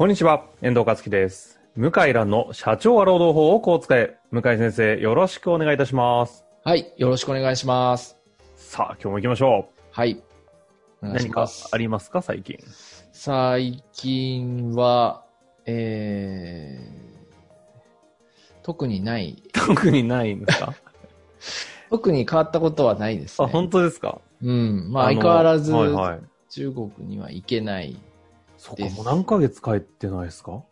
こんにちは、遠藤和樹です。向井蘭の社長は労働法をこう使え。向井先生、よろしくお願いいたします。はい。よろしくお願いします。さあ、今日も行きましょはい。う。お願いし何か。ありますか、最近。最近は、えー、特にない。特にないんですか？特に変わったことはないですあ、ね。本当ですか？うん。まあの相変わらず。中国には行けない。そっか、もう何ヶ月帰ってないですか？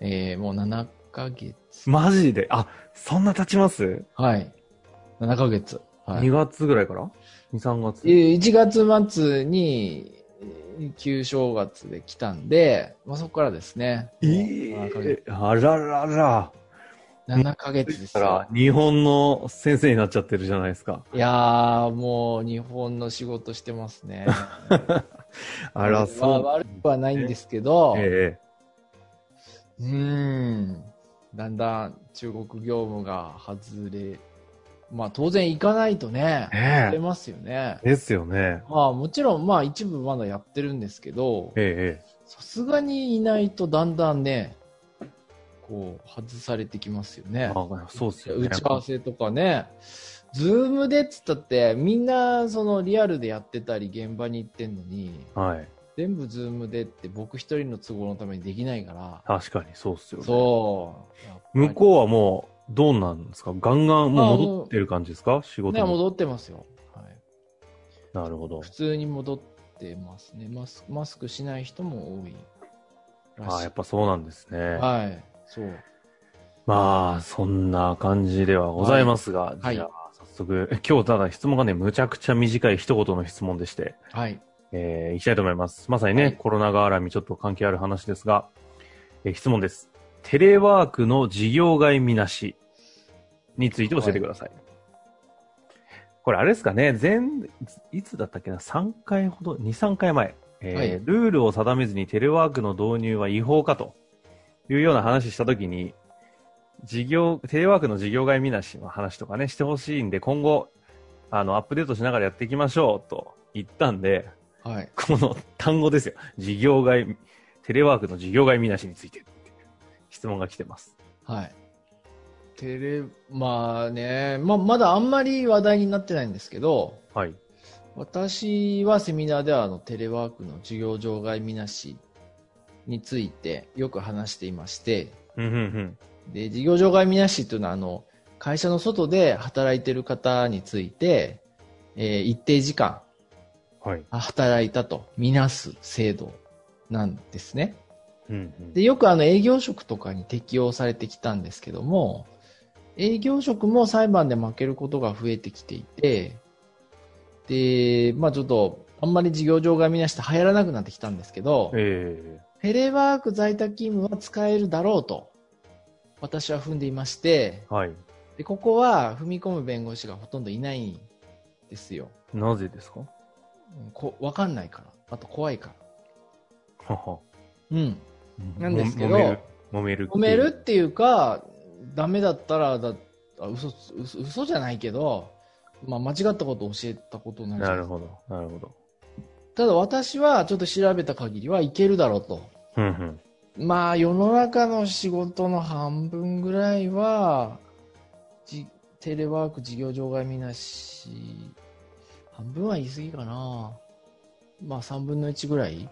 えー、もう7ヶ月。マジで？あ、そんな経ちます、はい。7ヶ月。は ?2 い。月ぐらいから ?2、3月？えー1月末に、えー旧正月で来たんで、まあそこからですね。えもう7ヶ月。えあららら。7ヶ月ですから、。日本の先生になっちゃってるじゃないですか。いやー、もう日本の仕事してますね。あら、そう。まあ悪くはないんですけど、えうーん、だんだん中国業務が外れ、まあ当然行かないとねえ、え出ますよね。えですよね。まあもちろんまあ一部まだやってるんですけど、えええさすがにいないとだんだんね、こう外されてきますよねそうっすよね。打ち合わせとかね、 Zoom でっつったってみんなそのリアルでやってたり現場に行ってんのに、はい。全部 Zoom でって僕一人の都合のためにできないから、確かにそうっすよね。そう。向こうはもう、どうなんですか？ガンガンもう戻ってる感じですか？仕事ね、に。戻ってますよ。はい。なるほど。普通に戻ってますね。マスク、マスクしない人も多いらしい。ああ、やっぱそうなんですね。はい。そう。まあ、そんな感じではございますが、はいじゃあ、早速、今日ただ質問がね、むちゃくちゃ短い一言の質問でして、はい。えー、いきたいと思います。まさにね、はいコロナ絡みちょっと関係ある話ですが、えー質問です。テレワークの事業外見なしについて教えてください。これあれですかね、前、いつだったっけな、3回ほど、2、3回前、えーはいルールを定めずにテレワークの導入は違法かというような話したときに、事業、テレワークの事業外見なしの話とかね、してほしいんで、今後、あの、アップデートしながらやっていきましょうと言ったんで、はい。この単語ですよ。事業外、テレワークの事業外見なしについて質問が来てます。はい。テレ、まあね、まあ、まだあんまり話題になってないんですけど、はい。私はセミナーではあのテレワークの事業場外見なしについてよく話していまして、うんうんうん。で、事業場外見なしというのはあの、会社の外で働いている方について、えー一定時間はい。働いたとみなす制度なんですね。うんうん。で、よくあの営業職とかに適用されてきたんですけども、営業職も裁判で負けることが増えてきていて、で、まあちょっと、あんまり事業場外見なしって流行らなくなってきたんですけど、えテレワーク在宅勤務は使えるだろうと、私は踏んでいまして、ー、はい。で、ここは踏み込む弁護士がほとんどいないんですよ。なぜですか？うんこわかんないから。あと怖いから。はは。うん。なんですけども揉める。揉める。褒めるっていうか、ダメだったらだ、あ嘘嘘、嘘じゃないけど、まあ間違ったことを教えたことになるなるほど。なるほど。ただ私はちょっと調べた限りはいけるだろうと。うんうん。まあ世の中の仕事の半分ぐらいは、じテレワーク事業場外見なし、半分は言い過ぎかな。まあ3分の1ぐらい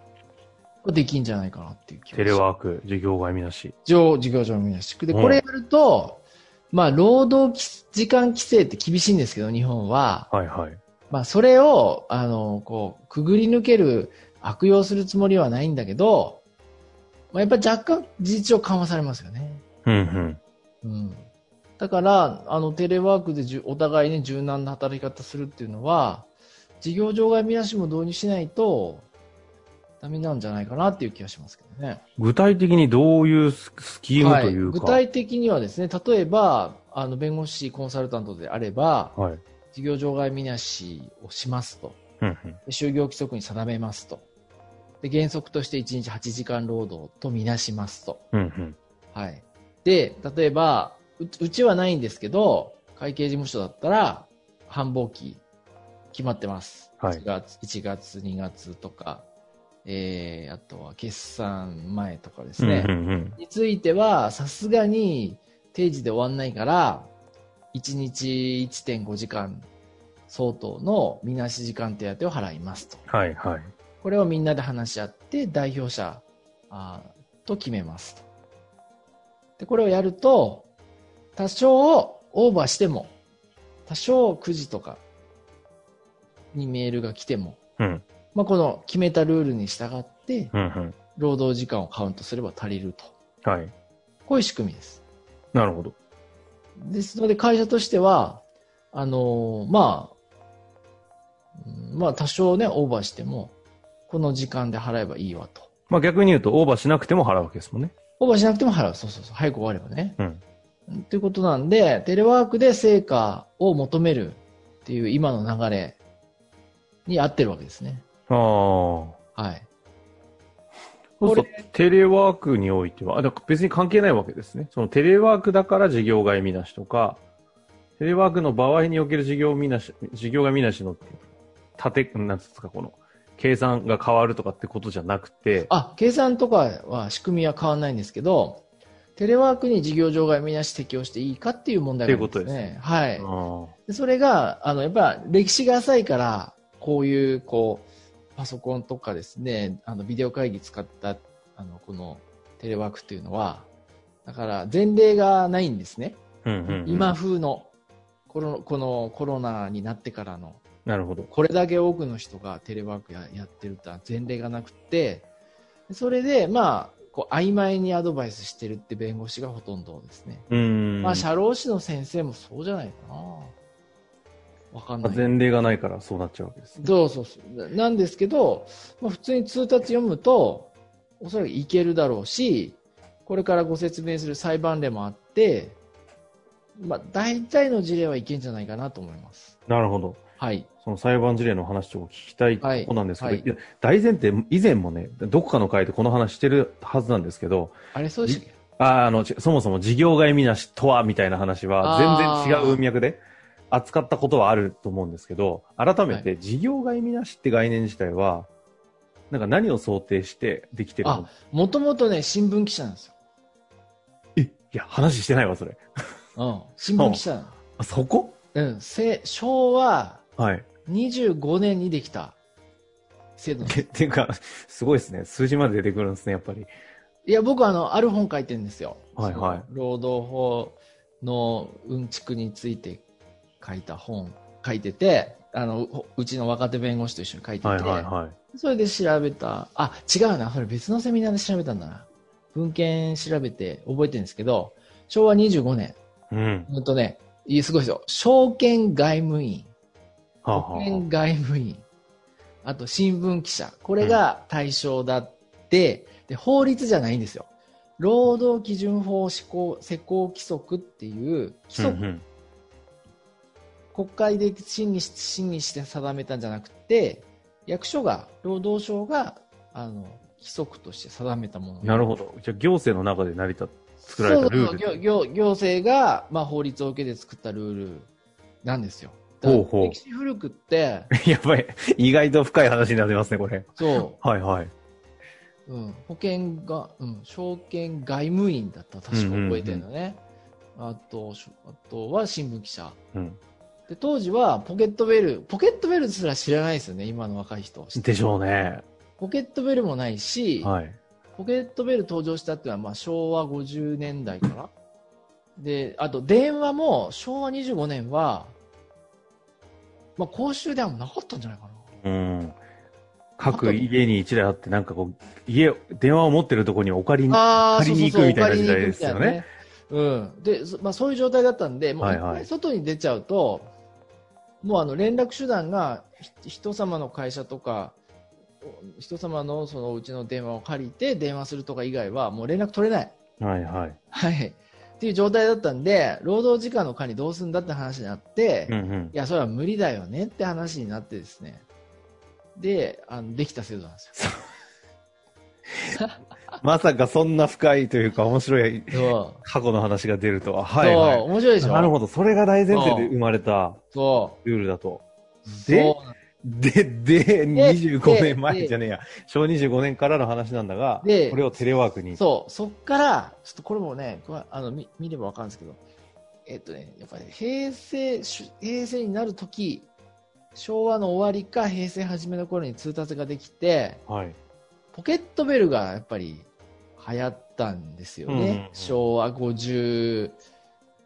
はできんじゃないかなっていう気がテレワーク、授業外見なし。上事業場見なし。で、うんこれやると、まあ、労働き時間規制って厳しいんですけど、日本は。はいはい。まあ、それを、あの、こう、くぐり抜ける、悪用するつもりはないんだけど、まあ、やっぱり若干事実上緩和されますよね。うんうん。うん。だから、あの、テレワークでじゅお互いね、柔軟な働き方するっていうのは、事業場外見なしも導入しないと、ダメなんじゃないかなっていう気がしますけどね。具体的にどういうススキームというか？具体的にはですね、例えば、あの、弁護士コンサルタントであれば、はい。事業場外見なしをしますと。うんうん。で就業規則に定めますと。で、原則として1日8時間労働とみなしますと。うんうん。はい。で、例えば、ううちはないんですけど、会計事務所だったら、繁忙期決まってます。はい1月、1月、2月とか、えー、あとは決算前とかですね。うんうんうん。については、さすがに定時で終わんないから、1日1.5時間相当のみなし時間手当を払いますと。はいはい。これをみんなで話し合って、代表者あーと決めますと。で、これをやると、多少オーバーしても、多少9時とかにメールが来ても、うん。まあ、この決めたルールに従って。労働時間をカウントすれば足りると。はい。こういう仕組みです。なるほど。ですので、会社としては、あのーまあ、うんまあ、多少ね、オーバーしても、この時間で払えばいいわと。まあ逆に言うと、オーバーしなくても払うわけですもんね。オーバーしなくても払う。そうそうそう。早く終わればね。うん。ということなんで、テレワークで成果を求めるっていう今の流れに合ってるわけですね。ああ。はい。そうすることテレワークにおいては、あ別に関係ないわけですね。そのテレワークだから事業外見なしとか、テレワークの場合における事業見なし、事業外見なしの縦、なんつうんですか、この、計算が変わるとかってことじゃなくて、あ、計算とかは仕組みは変わらないんですけど、テレワークに事業場外見なし適用していいかっていう問題があるんですっていうことね。はい。それが、あの、やっぱ歴史が浅いから、こういう、こう、パソコンとかですね、あの、ビデオ会議使った、あの、このテレワークっていうのは、だから前例がないんですね。ーうんうんうん今風の、コロこのコロナになってからの、なるほど。これだけ多くの人がテレワークややってるってのは前例がなくて、それで、まあ、こう曖昧にアドバイスしてるって弁護士がほとんどですね。うーん。まあ、社労士の先生もそうじゃないかな。わかんない。前例がないからそうなっちゃうわけですね。そうそうそう。なんですけど、まあ、普通に通達読むと、おそらくいけるだろうし、これからご説明する裁判例もあって、まあ、大体の事例はいけんじゃないかなと思います。なるほど。はい。その裁判事例の話を聞きたいとこなんですけど、はいいや大前提、以前もね、どこかの回でこの話してるはずなんですけど、あれ、そうであーあの、ちそもそも事業外見なしとはみたいな話は全然違う文脈で扱ったことはあると思うんですけど、改めて事業外見なしって概念自体は、なんか何を想定してできてるの？あ、もともとね、新聞記者なんですよ。え、いや、話してないわ、それ。うん。新聞記者。あ、そこ？うん。せ昭和はい。25年にできた制度 っていうか、すごいですね。数字まで出てくるんですね、やっぱり。いや、僕はあの、ある本書いてるんですよ。はいはい労働法のうんちくについて書いた本書いてて、あの、ううちの若手弁護士と一緒に書いてて、はいはいはい。それで調べた、あ、違うな、それ別のセミナーで調べたんだな。文献調べて覚えてるんですけど、昭和25年、うん。ほんとね、いいすごいですよ。証券外務員、保険外務員、あと新聞記者、これが対象だって、で、法律じゃないんですよ。労働基準法施行施行規則っていう規あ、う則、んうん国会で審議し審議して定めたんじゃなくて、役所が、労働省が、あの、規則として定めたもの。なるほど。じゃあ行政の中で成り立つ、作られたルール。そうそう行行行政が、まあ、法律を受けて作ったルールなんですよ。歴史古くって、やばい。意外と深い話になってますね、これ。そう、はいはい。うん、保険が、うん、証券外務員だったら確か覚えてるのね。あと、しあとは新聞記者。うん。で、当時はポケットベル、ポケットベルすら知らないですよね、今の若い人。でしょうね。ポケットベルもないし、はい。ポケットベル登場したっていうのはまあ昭和50年代から。で、あと電話も昭和25年は、まあ公衆電話もなかったんじゃないかな。うん。各家に一台あって、なんかこう、家、電話を持ってるところにお借りに、あ借りに行くみたいな時代ですよね。そうん。で、そまあそういう状態だったんで、もう一回外に出ちゃうと、もうあの連絡手段がひ人様の会社とか、人様のそのうちの電話を借りて電話するとか以外はもう連絡取れない。はいはい。はい。っていう状態だったんで、労働時間の管理どうすんだって話になって、いうんうん。や、それは無理だよねって話になってですね。で、あの、できた制度なんです まさかそんな深いというか面白いよ。そう。過去の話が出るとは。はそう、いはい。面白いでしょ？なるほど。それが大前提で生まれたそルールだと。う。でそうなんで、で、25で年前じゃねえや。小25年からの話なんだが、でこれをテレワークに。そう、そっから、ちょっとこれもね、あの見見ればわかるんですけど、えっとね、やっぱり平成、し平成になるとき、昭和の終わりか平成初めの頃に通達ができて、はい。ポケットベルがやっぱり流行ったんですよね。うんうんうん昭和50、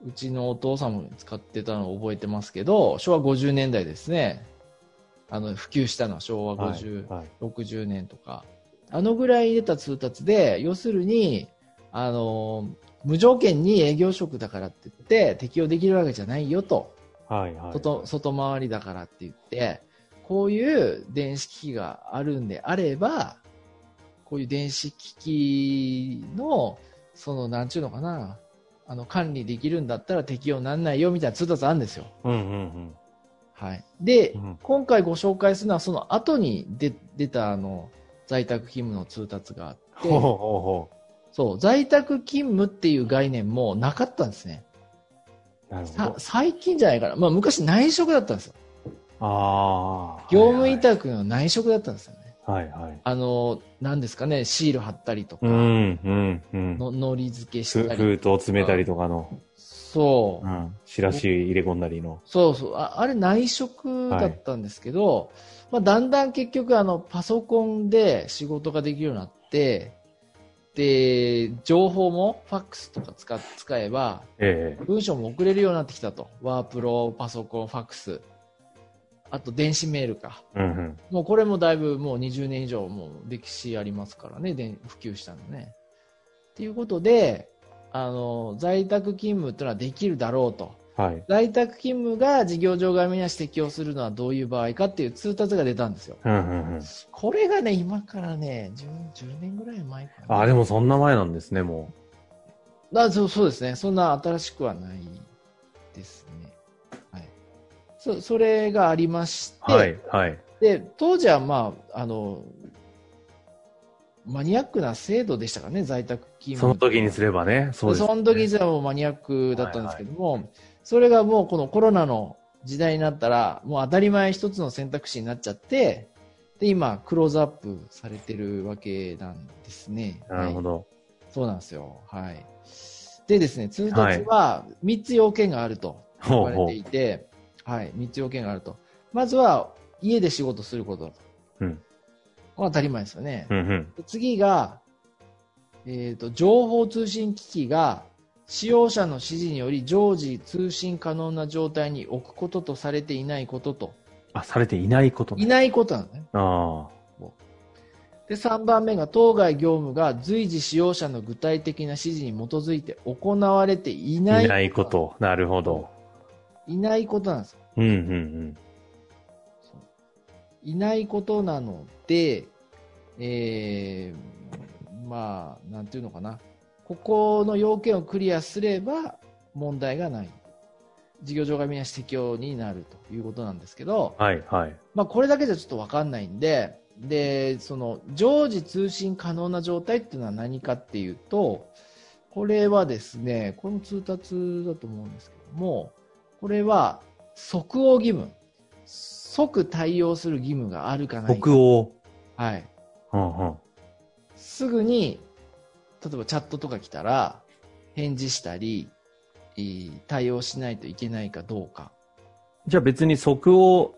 うちのお父さんも使ってたのを覚えてますけど、昭和50年代ですね。あの、普及したのは昭和50、はい。60年とか、あのぐらい出た通達で、要するに、あの、無条件に営業職だからって言って適用できるわけじゃないよと、はいはい。外外回りだからって言って、こういう電子機器があるんであれば、こういう電子機器の、その、なんちゅうのかな、あの、管理できるんだったら適用なんないよみたいな通達あるんですよ。うんうんはい。で、うん今回ご紹介するのはその後に出出たあの在宅勤務の通達があっうん。ほうて、ほうほそう、在宅勤務っていう概念もなかったんですね。う。なるほさど。最近じゃないかな。まあ昔内職だったんですよ。ああ。業務委はい託の内職だったんですよね。はいはい。あの、何ですかね、シール貼ったりとか、うんうんうん。ののり付けしふたり。封筒詰めたりとかの、そうう。ん。入れ込んだりの。そうそう。ああれ内職だったんですけど、まあ、だんだん結局あのパソコンで仕事ができるようになって、で、情報もファックスとか使使えば、ええ。文章も送れるようになってきたと。ワープロ、パソコン、ファックス。あと電子メールか。うんうん。もうこれもだいぶもう20年以上もう歴史ありますからね、で普及したのね。っていうことで、あの、在宅勤務っていうのはできるだろうと。はい。在宅勤務が事業場外見なし適用するのはどういう場合かっていう通達が出たんですよ。うんうんうん。これがね、今からね、10, 10年ぐらい前かな。ああ、でもそんな前なんですね、もあそうそうですね。そんな新しくはないですね。はい。そそれがありまして、う。はいはい。で、当時はまあ、あの、マニアックな制度でしたからね、在宅その時にすればね、そうです、ね。その時にすらもうマニアックだったんですけども、それがもうこのコロナの時代になったら、もう当たり前一つの選択肢になっちゃって、で、今、クローズアップされてるわけなんですね。はいなるほど。そうなんですよ。はい。でですね、通達は3つ要件があると言われていて、はい、3つ要件があると。まずは、家で仕事すること。うん。まあ当たり前ですよね。うんうん。で次が、えっ、と、情報通信機器が使用者の指示により常時通信可能な状態に置くこととされていないことと、あ、されていないことね。いないことなのね。あで、3番目が当該業務が随時使用者の具体的な指示に基づいて行われていあ。ないいないこと。なるほど。いないことなんですよ。うんうんいないことなので、えー、まあ、なんていうのかな。ここの要件をクリアすれば問題がない。事業場外見なし適用になるということなんですけど、はいはい。まあ、これだけじゃちょっとわかんないんで、で、その、常時通信可能な状態っていうのは何かっていうと、これはですね、これも通達だと思うんですけども、これは即応義務。即対応する義務があるかないか。北欧。はい。うんうん。すぐに、例えばチャットとか来たら、返事したり、えー対応しないといけないかどうか。じゃあ別に即応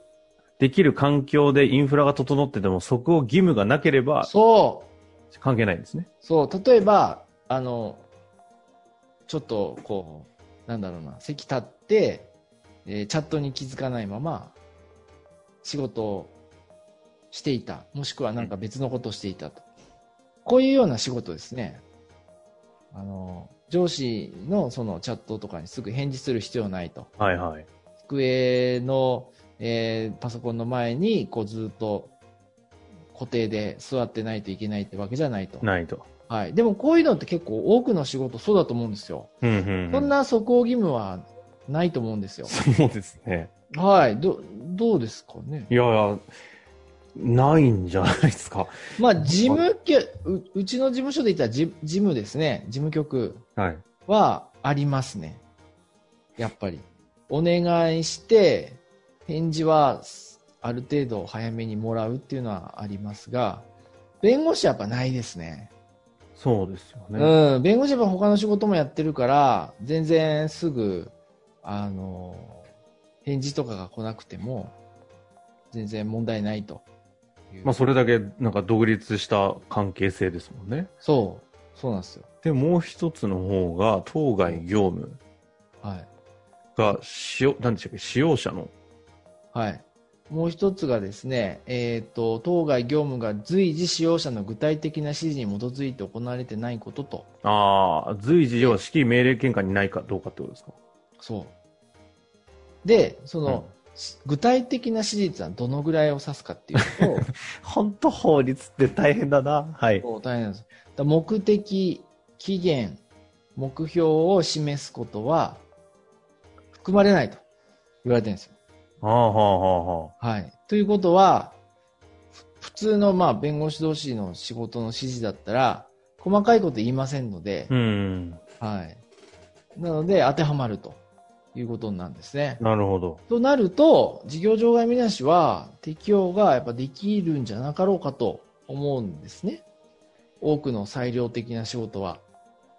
できる環境でインフラが整ってても即応義務がなければそう関係ないんですね。そう、例えば、あの、ちょっと、こう、なんだろうな、席立って、えーチャットに気づかないまま、仕事をしていた。もしくはなんか別のことをしていたと。こういうような仕事ですね。あの、上司のそのチャットとかにすぐ返事する必要ないと。はいはい。机のえーパソコンの前にこうずっと固定で座ってないといけないってわけじゃないと。ないと。はい。でもこういうのって結構多くの仕事そうだと思うんですよ。うんうんうんそんな素行義務はないと思うんですよ。そうですね。はい。ど、どうですかね？いやいや、ないんじゃないですか。まあ、事務局、ううちの事務所で言ったら事事務ですね。事務局はありますね。やっぱり。お願いして、返事はある程度早めにもらうっていうのはありますが、弁護士はやっぱないですね。そうですよね。うん。弁護士は他の仕事もやってるから、全然すぐ、あの、返事とかが来なくても、全然問題ないと。まあ、それだけ、なんか独立した関係性ですもんね。そう。そうなんですよ。で、もう一つの方が、当該業務はい。が、使用、何でしたっけ、使用者の。はい。もう一つがですね、えっ、と、当該業務が随時使用者の具体的な指示に基づいて行われてないことと。ああ、随時、要は指揮命令権下にないかどうかってことですか？そう。で、その、うん具体的な指示はどのぐらいを指すかっていうと、本当法律って大変だな。はい。大変なんです。だ目的、期限、目標を示すことは含まれないと言われてるんですよ。はあはあはあはあ。はい。ということは、ふ普通のまあ弁護士同士の仕事の指示だったら、細かいこと言いませんので、うん。はい。なので当てはまるということなんですね。なるほど。となると、事業場外見なしは適用がやっぱできるんじゃなかろうかと思うんですね。多くの裁量的な仕事は。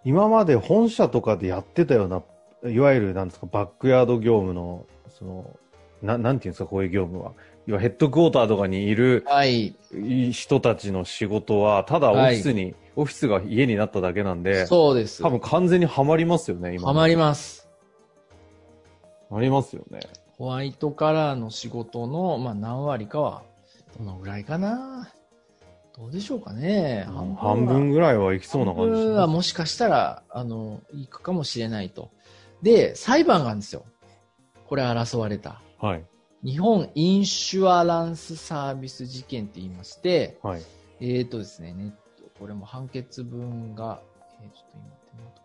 今まで本社とかでやってたような、いわゆるなんですか、バックヤード業務の、その、ななんていうんですか、こういう業務は。要はヘッドクォーターとかにいるはい。人たちの仕事は、ただオフィスに、オフィスが家になっただけなんで、そうです。多分完全にはまりますよね、今。はまります。ありますよね。ホワイトカラーの仕事の、まあ、何割かは、どのぐらいかな。どうでしょうかね。半は分ぐらいはいきそうな感じし半分はまもしかしたら、あの、いくかもしれないと。で、裁判があるんですよ。これ争われた。す。はい。日本インシュアランスサービス事件って言いまして、はい。えーとですね、これも判決文が、えーちょっと今手元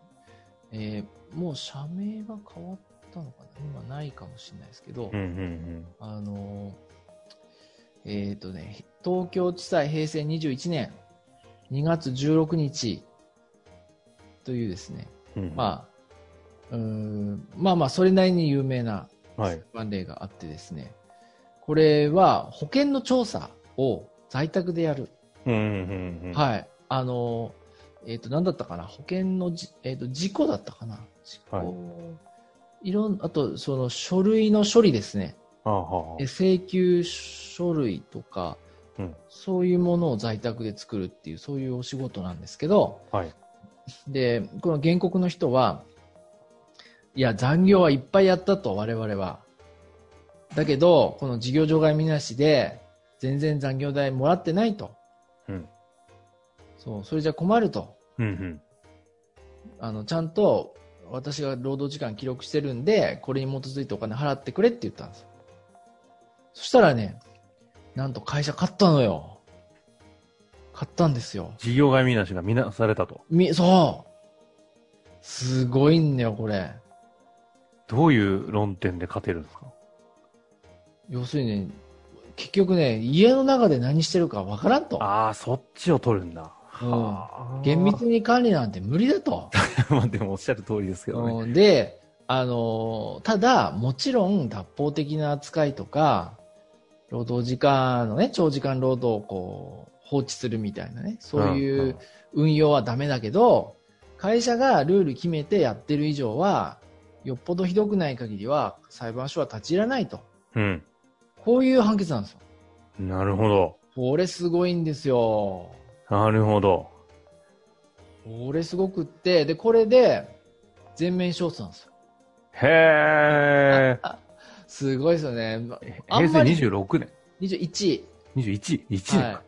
えーもう社名が変わったのかな？今ないかもしれないですけど、うんうんあのーえっ、とね、東京地裁平成21年2月16日というですね、うん。うん、まあ、うーんまあまあ、それなりに有名な裁。判例があってですね、これは保険の調査を在宅でやる。うんうんうん。い。はい。あの、えっ、と、何だったかな？保険のじ、えっ、と、事故だったかな？事故、はいい、ろん、あと、その書類の処理ですね。はあはあえ請求書類とか、うんそういうものを在宅で作るっていう、そういうお仕事なんですけど、はい。で、この原告の人は、いや、残業はいっぱいやったと、我々は。だけど、この事業場外見なしで、全然残業代もらってないと。うん。そう、それじゃ困ると。うんうん。あの、ちゃんと、私が労働時間記録してるんで、これに基づいてお金払ってくれって言ったんですよ。そしたらね、なんと会社買ったのよ。買ったんですよ。事業外見なしが見なされたと。み、そうすごいんだよ、これ。どういう論点で勝てるんですか？要するにね、結局ね、家の中で何してるかわからんと。ああ、そっちを取るんだ。厳密に管理なんて無理だと。まあでもおっしゃる通りですけどね。うんで、あのーただ、もちろん脱法的な扱いとか、労働時間のね、長時間労働をこう、放置するみたいなね、そういんう運用はダメだけど、会社がルール決めてやってる以上は、よっぽどひどくない限りは裁判所は立ち入らないと。うん。こういう判決なんですよ。なるほど。これすごいんですよ。なるほど。これすごくって、で、これで全面勝訴なんですよ。へえ。すごいですよね。あ平成んまり26年。21。21? 1年はか。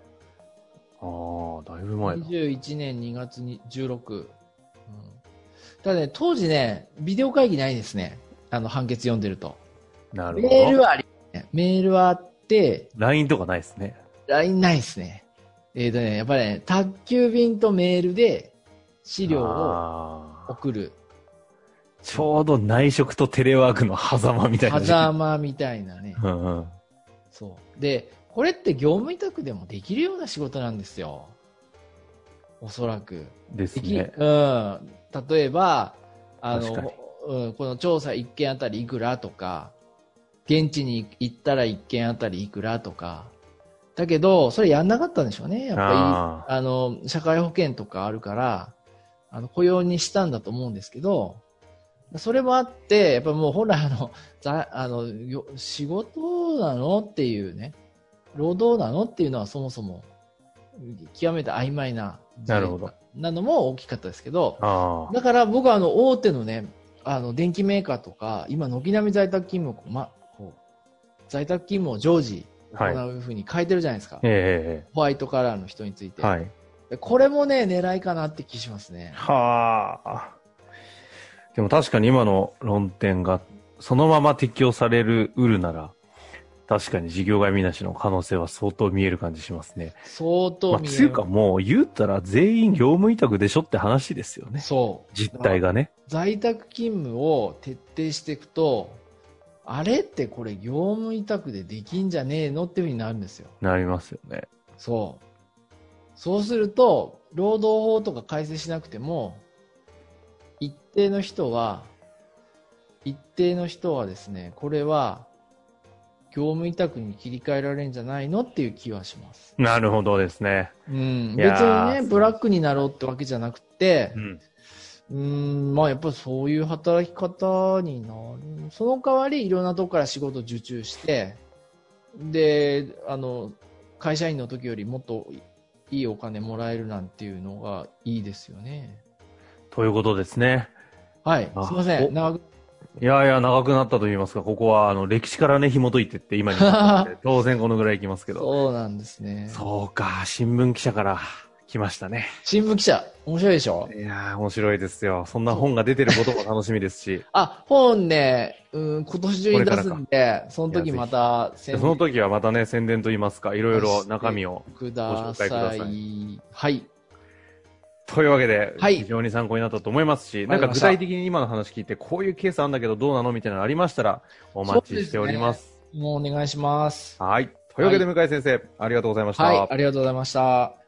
ああ、だいぶ前だ。21年2月に16。うん、ただね、当時ね、ビデオ会議ないですね。あの、判決読んでると。なるほど。メールはありメールはあって、LINE とかないですね。LINE ないですね。えっ、とね、やっぱりね、宅急便とメールで資料を送る。ちょうど内職とテレワークの狭間みたいな。狭間みたいなね。うんうん。そう。で、これって業務委託でもできるような仕事なんですよ。おそらく。ですね。うん。例えば、あの、うん、この調査1件あたりいくらとか、現地に行ったら1件あたりいくらとか。だけど、それやんなかったんでしょうね。やっぱあり、あの、社会保険とかあるから、あの、雇用にしたんだと思うんですけど、それもあって、やっぱもう本来あの、ざあの、よ仕事なのっていうね、労働なのっていうのはそもそも、極めて曖昧な、なるほど。なのも大きかったですけど。だから僕はあの、大手のね、あの、電機メーカーとか、今、軒並み在宅勤務を、ま、こう、在宅勤務を常時はい。行うふうに変えてるじゃないですか。ええホワイトカラーの人について。はい。でこれもね、狙いかなって気しますね。はあ。でも確かに今の論点がそのまま適用される、うるなら、確かに事業外見なしの可能性は相当見える感じしますね。相当まあ、見えつうかもう言ったら全員業務委託でしょって話ですよね。そう。実態がね。在宅勤務を徹底していくと、あれってこれ業務委託でできんじゃねえのっていうふうになるんですよ。なりますよね。そう。そうすると、労働法とか改正しなくても、一定の人は、一定の人はですね、これは、業務委託に切り替えられるんじゃないのっていう気はします。なるほどですね。うん。い別にね、ブラックになろうってわけじゃなくてう、ん。うーん、まあやっぱりそういう働き方になる。その代わりいろんなとこから仕事受注して、で、あの、会社員の時よりもっといいお金もらえるなんていうのがいいですよね。ということですね。はい。あすいませおん。長く。いやいや、長くなったと言いますか、ここは、あの、歴史からね、紐解いてって、今に当然このぐらいいきますけど。そうなんですね。そうか、新聞記者から来ましたね。新聞記者、面白いでしょ？いやー、面白いですよ。そんな本が出てることも楽しみですし、あ、本ね、うん、今年中に出すんで、その時またでその時はまたね、宣伝と言いますか、いろいろ中身を。くだご紹介くだささい。はい。というわけで、はい非常に参考になったと思いますし、なんか具体的に今の話聞いて、こういうケースあるんだけどどうなのみたいなのありましたら、お待ちしております。もうお願いします。はい。というわけで、向井先生、ありがとうございました。はい、ありがとうございました。